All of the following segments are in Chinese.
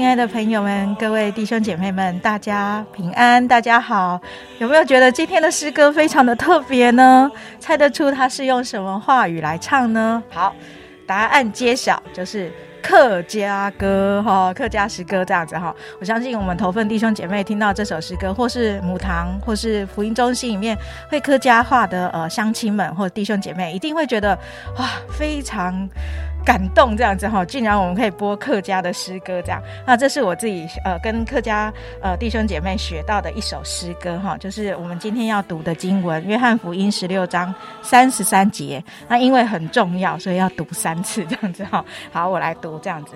亲爱的朋友们，各位弟兄姐妹们，大家平安，大家好。有没有觉得今天的诗歌非常的特别呢？猜得出他是用什么话语来唱呢？好，答案揭晓，就是客家歌哈，客家诗歌这样子哈。我相信我们头份弟兄姐妹听到这首诗歌，或是母堂，或是福音中心里面会客家话的呃乡亲们或弟兄姐妹，一定会觉得哇，非常。感动这样子哈，竟然我们可以播客家的诗歌这样，那这是我自己呃跟客家呃弟兄姐妹学到的一首诗歌哈，就是我们今天要读的经文《约翰福音》十六章三十三节。那因为很重要，所以要读三次这样子哈。好，我来读这样子。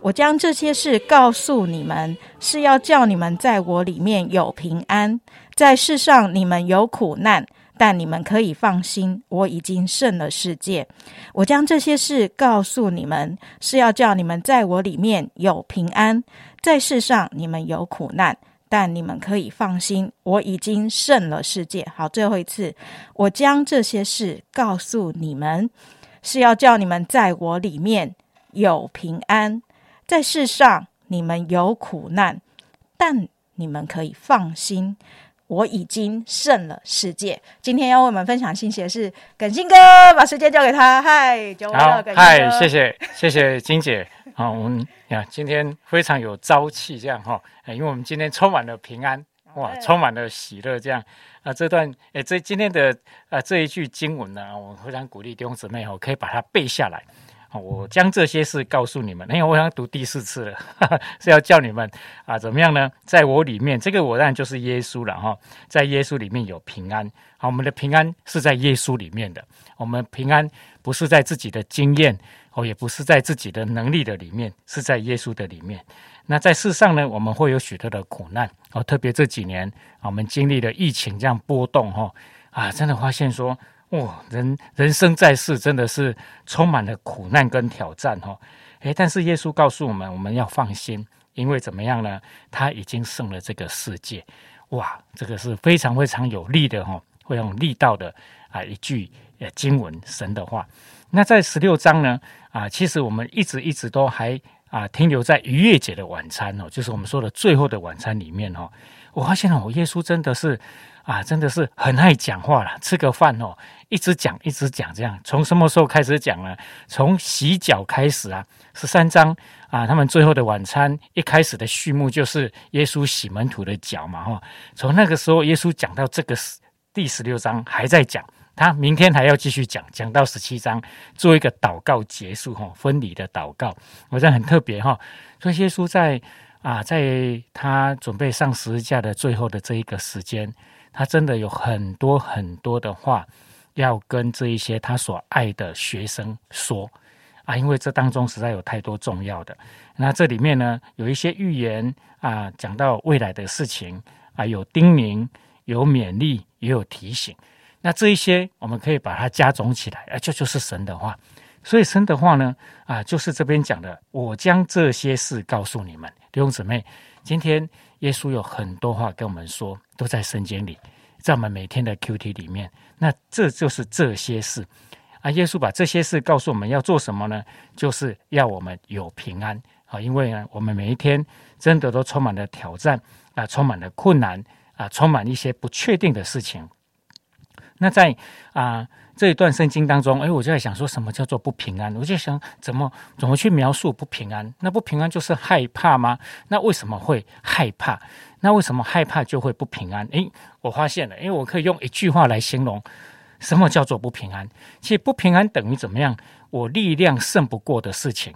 我将这些事告诉你们，是要叫你们在我里面有平安，在世上你们有苦难。但你们可以放心，我已经胜了世界。我将这些事告诉你们，是要叫你们在我里面有平安。在世上你们有苦难，但你们可以放心，我已经胜了世界。好，最后一次，我将这些事告诉你们，是要叫你们在我里面有平安。在世上你们有苦难，但你们可以放心。我已经胜了世界。今天要为我们分享信息的是耿新哥，把时间交给他。嗨，好，嗨，谢谢，谢谢金姐。好，我们呀，今天非常有朝气，这样哈，因为我们今天充满了平安，哇，充满了喜乐，这样啊，这段诶，这今天的啊这一句经文呢，我非常鼓励弟兄姊妹哦，可以把它背下来。我将这些事告诉你们，因为我想读第四次了，是要叫你们啊，怎么样呢？在我里面，这个我当然就是耶稣了哈，在耶稣里面有平安。好，我们的平安是在耶稣里面的，我们平安不是在自己的经验哦，也不是在自己的能力的里面，是在耶稣的里面。那在世上呢，我们会有许多的苦难哦，特别这几年我们经历了疫情这样波动哈啊，真的发现说。哇，人人生在世真的是充满了苦难跟挑战哈，诶，但是耶稣告诉我们，我们要放心，因为怎么样呢？他已经胜了这个世界。哇，这个是非常非常有力的哈，非常力道的啊一句呃经文神的话。那在十六章呢啊，其实我们一直一直都还啊停留在逾越节的晚餐哦，就是我们说的最后的晚餐里面哦。我发现哦，耶稣真的是。啊，真的是很爱讲话了。吃个饭哦，一直讲，一直讲，这样从什么时候开始讲呢？从洗脚开始啊，十三章啊，他们最后的晚餐一开始的序幕就是耶稣洗门徒的脚嘛，哈。从那个时候，耶稣讲到这个第十六章还在讲，他明天还要继续讲，讲到十七章做一个祷告结束哈，分离的祷告，我觉得很特别哈。所以耶稣在啊，在他准备上十字架的最后的这一个时间。他真的有很多很多的话要跟这一些他所爱的学生说啊，因为这当中实在有太多重要的。那这里面呢，有一些预言啊，讲到未来的事情啊，有叮咛，有勉励，也有提醒。那这一些我们可以把它加总起来，啊，这就是神的话。所以神的话呢，啊，就是这边讲的，我将这些事告诉你们，弟兄姊妹，今天。耶稣有很多话跟我们说，都在圣经里，在我们每天的 Q T 里面。那这就是这些事啊！耶稣把这些事告诉我们要做什么呢？就是要我们有平安啊！因为呢，我们每一天真的都充满了挑战啊，充满了困难啊，充满一些不确定的事情。那在啊。这一段圣经当中，哎，我就在想说什么叫做不平安？我就想怎么怎么去描述不平安？那不平安就是害怕吗？那为什么会害怕？那为什么害怕就会不平安？诶，我发现了，因为我可以用一句话来形容什么叫做不平安。其实不平安等于怎么样？我力量胜不过的事情。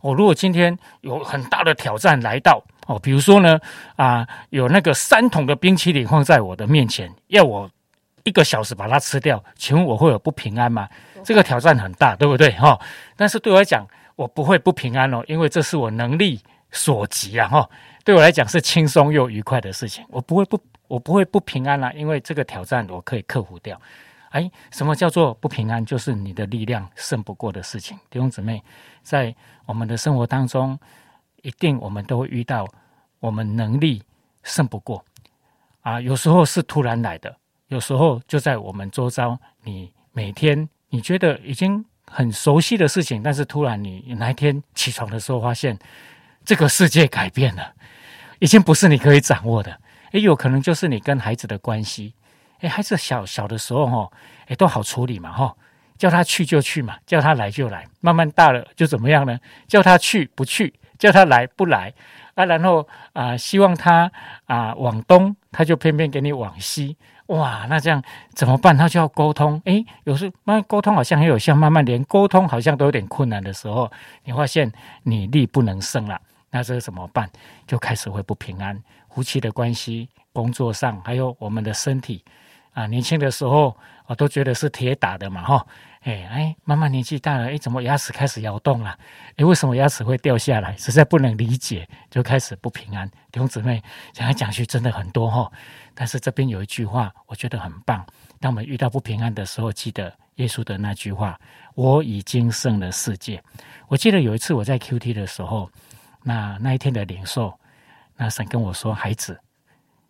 我如果今天有很大的挑战来到哦，比如说呢啊，有那个三桶的冰淇淋放在我的面前，要我。一个小时把它吃掉，请问我会有不平安吗？这个挑战很大，对不对？哈，但是对我来讲，我不会不平安哦，因为这是我能力所及啊！哈，对我来讲是轻松又愉快的事情，我不会不，我不会不平安啦，因为这个挑战我可以克服掉。哎，什么叫做不平安？就是你的力量胜不过的事情。弟兄姊妹，在我们的生活当中，一定我们都会遇到我们能力胜不过啊。有时候是突然来的，有时候就在我们周遭。你每天你觉得已经很熟悉的事情，但是突然你哪一天起床的时候，发现这个世界改变了，已经不是你可以掌握的。也有可能就是你跟孩子的关系。哎，孩子小小的时候哈，哎都好处理嘛哈，叫他去就去嘛，叫他来就来。慢慢大了就怎么样呢？叫他去不去，叫他来不来啊？然后啊，希望他啊往东，他就偏偏给你往西。哇，那这样怎么办？他就要沟通。哎，有时慢慢沟通好像很有效，慢慢连沟通好像都有点困难的时候，你发现你力不能胜了，那这个怎么办？就开始会不平安，夫妻的关系、工作上，还有我们的身体。啊，年轻的时候我都觉得是铁打的嘛，哈，哎哎，妈妈年纪大了，哎，怎么牙齿开始摇动了？哎，为什么牙齿会掉下来？实在不能理解，就开始不平安。弟兄姊妹讲来讲去真的很多哈，但是这边有一句话，我觉得很棒。当我们遇到不平安的时候，记得耶稣的那句话：“我已经胜了世界。”我记得有一次我在 Q T 的时候，那那一天的领受，那神跟我说：“孩子，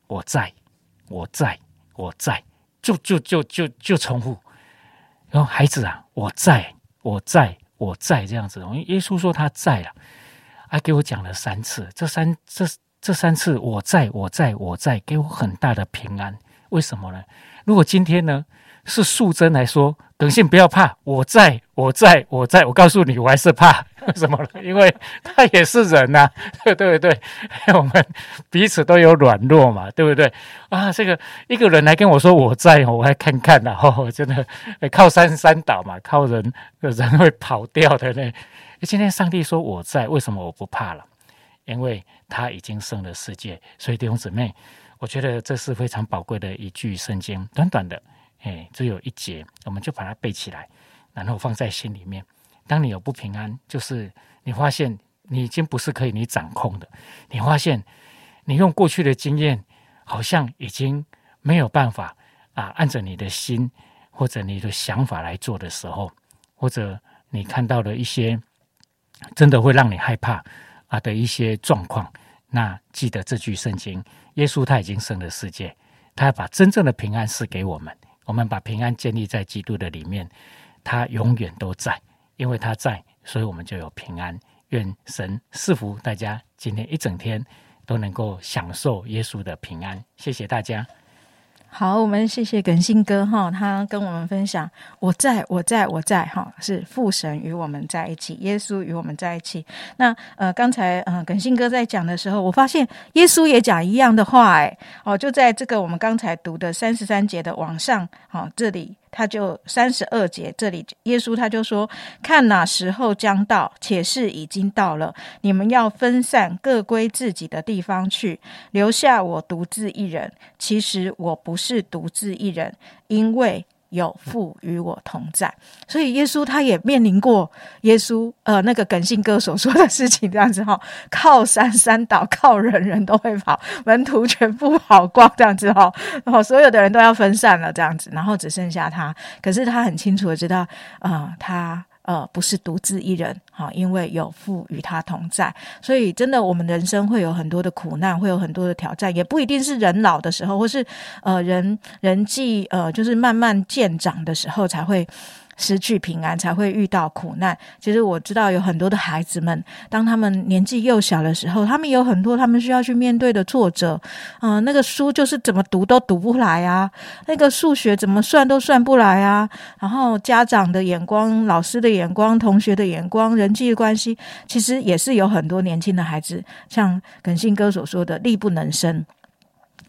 我在，我在，我在。”就就就就就重复，然后孩子啊，我在我在我在这样子，因为耶稣说他在啊，还给我讲了三次，这三这这三次我在我在我在，给我很大的平安。为什么呢？如果今天呢？是素贞来说，耿信不要怕，我在，我在，我在。我告诉你，我还是怕，什么呢？因为他也是人呐，对对对，我们彼此都有软弱嘛，对不对？啊，这个一个人来跟我说我在，我还看看呢，哦，真的靠山山倒嘛，靠人人会跑掉的呢。今天上帝说我在，为什么我不怕了？因为他已经胜了世界。所以弟兄姊妹，我觉得这是非常宝贵的一句圣经，短短的。哎，只有一节，我们就把它背起来，然后放在心里面。当你有不平安，就是你发现你已经不是可以你掌控的，你发现你用过去的经验，好像已经没有办法啊，按着你的心或者你的想法来做的时候，或者你看到了一些真的会让你害怕啊的一些状况，那记得这句圣经：耶稣他已经胜了世界，他要把真正的平安赐给我们。我们把平安建立在基督的里面，他永远都在，因为他在，所以我们就有平安。愿神赐福大家，今天一整天都能够享受耶稣的平安。谢谢大家。好，我们谢谢耿信哥哈，他跟我们分享，我在我在我在哈，是父神与我们在一起，耶稣与我们在一起。那呃，刚才呃耿信哥在讲的时候，我发现耶稣也讲一样的话，哎，哦，就在这个我们刚才读的三十三节的往上，好，这里。他就三十二节，这里耶稣他就说：“看哪时候将到，且是已经到了。你们要分散，各归自己的地方去，留下我独自一人。其实我不是独自一人，因为。”有父与我同在，所以耶稣他也面临过耶稣呃那个耿信哥所说的事情，这样子哈，靠山山倒，靠人人都会跑，门徒全部跑光这样子哈，然后所有的人都要分散了这样子，然后只剩下他，可是他很清楚的知道啊他。呃，不是独自一人，哈，因为有父与他同在，所以真的，我们人生会有很多的苦难，会有很多的挑战，也不一定是人老的时候，或是呃人人际呃就是慢慢渐长的时候才会。失去平安才会遇到苦难。其实我知道有很多的孩子们，当他们年纪幼小的时候，他们有很多他们需要去面对的挫折。嗯，那个书就是怎么读都读不来啊，那个数学怎么算都算不来啊。然后家长的眼光、老师的眼光、同学的眼光、人际关系，其实也是有很多年轻的孩子，像耿信哥所说的，力不能生。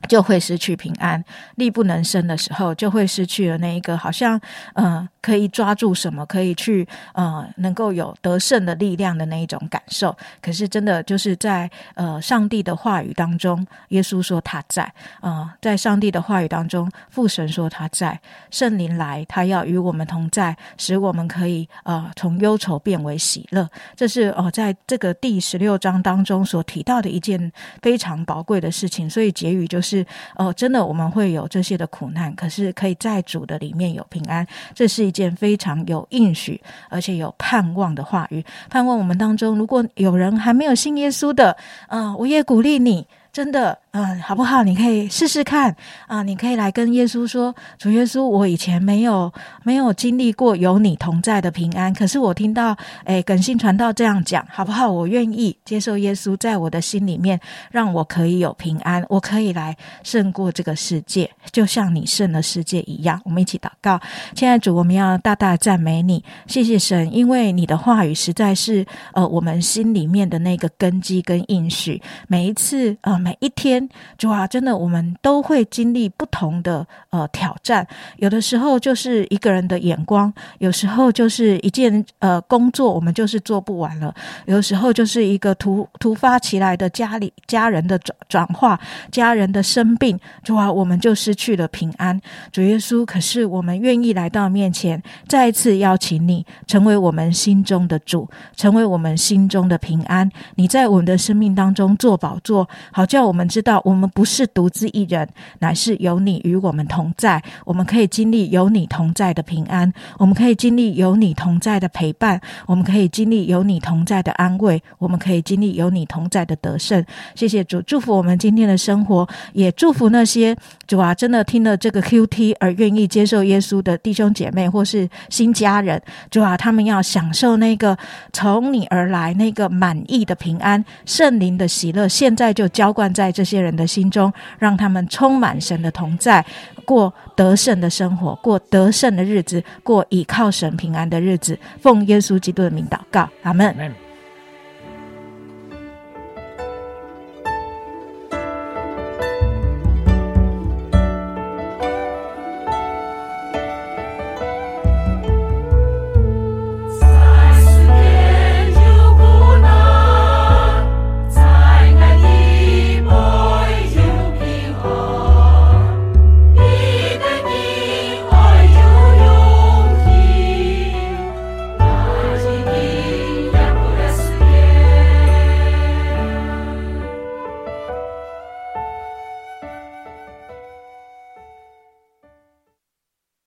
就会失去平安，力不能生的时候，就会失去了那一个好像呃可以抓住什么，可以去呃能够有得胜的力量的那一种感受。可是真的就是在呃上帝的话语当中，耶稣说他在啊，在上帝的话语当中，父神说他在，圣灵来，他要与我们同在，使我们可以呃从忧愁变为喜乐。这是哦在这个第十六章当中所提到的一件非常宝贵的事情。所以结语就是。是哦，真的我们会有这些的苦难，可是可以在主的里面有平安，这是一件非常有应许而且有盼望的话语。盼望我们当中，如果有人还没有信耶稣的，嗯，我也鼓励你。真的，嗯，好不好？你可以试试看啊！你可以来跟耶稣说：“主耶稣，我以前没有没有经历过有你同在的平安，可是我听到，诶，耿信传道这样讲，好不好？我愿意接受耶稣在我的心里面，让我可以有平安，我可以来胜过这个世界，就像你胜了世界一样。我们一起祷告，亲爱的主，我们要大大赞美你，谢谢神，因为你的话语实在是呃我们心里面的那个根基跟应许，每一次啊。每一天，主啊，真的，我们都会经历不同的呃挑战。有的时候就是一个人的眼光，有时候就是一件呃工作，我们就是做不完了。有时候就是一个突突发起来的家里家人的转转化，家人的生病，主啊，我们就失去了平安。主耶稣，可是我们愿意来到面前，再一次邀请你成为我们心中的主，成为我们心中的平安。你在我们的生命当中做宝座，好。叫我们知道，我们不是独自一人，乃是有你与我们同在。我们可以经历有你同在的平安，我们可以经历有你同在的陪伴，我们可以经历有你同在的安慰，我们可以经历有你同在的得胜。谢谢主，祝福我们今天的生活，也祝福那些主啊，真的听了这个 Q T 而愿意接受耶稣的弟兄姐妹或是新家人。主啊，他们要享受那个从你而来那个满意的平安、圣灵的喜乐。现在就浇灌灌。在这些人的心中，让他们充满神的同在，过得胜的生活，过得胜的日子，过倚靠神平安的日子。奉耶稣基督的名祷告，阿门。